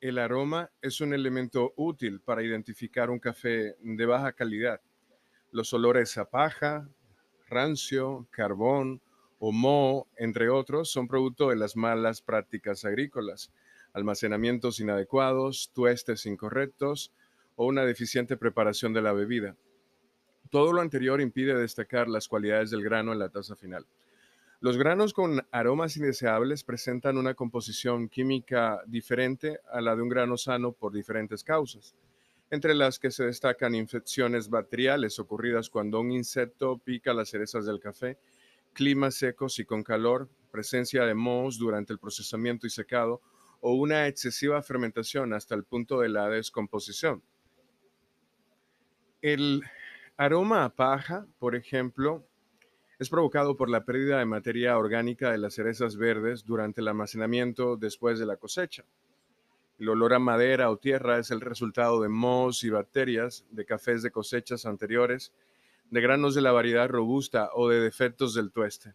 El aroma es un elemento útil para identificar un café de baja calidad. Los olores a paja, rancio, carbón o moho, entre otros, son producto de las malas prácticas agrícolas, almacenamientos inadecuados, tuestes incorrectos o una deficiente preparación de la bebida. Todo lo anterior impide destacar las cualidades del grano en la taza final. Los granos con aromas indeseables presentan una composición química diferente a la de un grano sano por diferentes causas, entre las que se destacan infecciones bacteriales ocurridas cuando un insecto pica las cerezas del café, climas secos y con calor, presencia de mohos durante el procesamiento y secado o una excesiva fermentación hasta el punto de la descomposición. El aroma a paja, por ejemplo, es provocado por la pérdida de materia orgánica de las cerezas verdes durante el almacenamiento después de la cosecha. El olor a madera o tierra es el resultado de mohos y bacterias de cafés de cosechas anteriores, de granos de la variedad robusta o de defectos del tueste.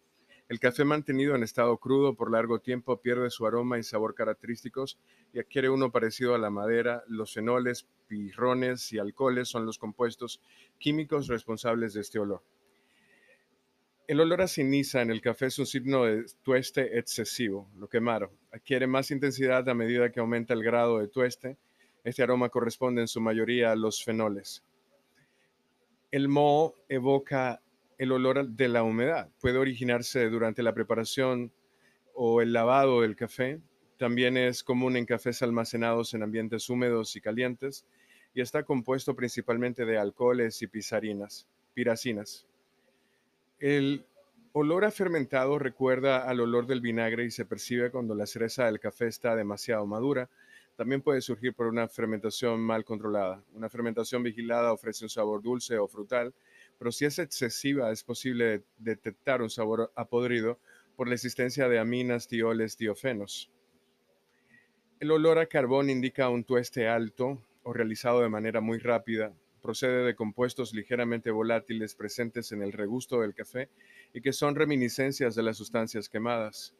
El café mantenido en estado crudo por largo tiempo pierde su aroma y sabor característicos y adquiere uno parecido a la madera. Los fenoles, pirrones y alcoholes son los compuestos químicos responsables de este olor. El olor a ceniza en el café es un signo de tueste excesivo, lo quemaron. Adquiere más intensidad a medida que aumenta el grado de tueste. Este aroma corresponde en su mayoría a los fenoles. El moho evoca el olor de la humedad. Puede originarse durante la preparación o el lavado del café. También es común en cafés almacenados en ambientes húmedos y calientes y está compuesto principalmente de alcoholes y pisarinas, piracinas. El olor a fermentado recuerda al olor del vinagre y se percibe cuando la cereza del café está demasiado madura. También puede surgir por una fermentación mal controlada. Una fermentación vigilada ofrece un sabor dulce o frutal, pero si es excesiva es posible detectar un sabor apodrido por la existencia de aminas, tioles, tiofenos. El olor a carbón indica un tueste alto o realizado de manera muy rápida, procede de compuestos ligeramente volátiles presentes en el regusto del café y que son reminiscencias de las sustancias quemadas.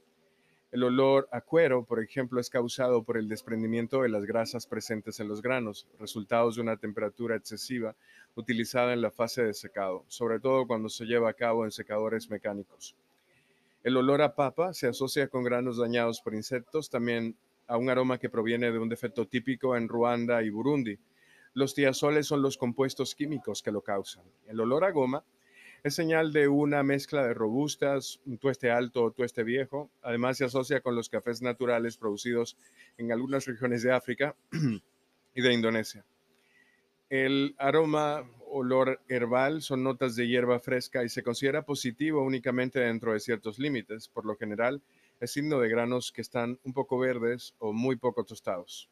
El olor a cuero, por ejemplo, es causado por el desprendimiento de las grasas presentes en los granos, resultados de una temperatura excesiva utilizada en la fase de secado, sobre todo cuando se lleva a cabo en secadores mecánicos. El olor a papa se asocia con granos dañados por insectos, también a un aroma que proviene de un defecto típico en Ruanda y Burundi, los tiazoles son los compuestos químicos que lo causan. El olor a goma es señal de una mezcla de robustas, un tueste alto o tueste viejo. Además, se asocia con los cafés naturales producidos en algunas regiones de África y de Indonesia. El aroma, olor herbal son notas de hierba fresca y se considera positivo únicamente dentro de ciertos límites. Por lo general, es signo de granos que están un poco verdes o muy poco tostados.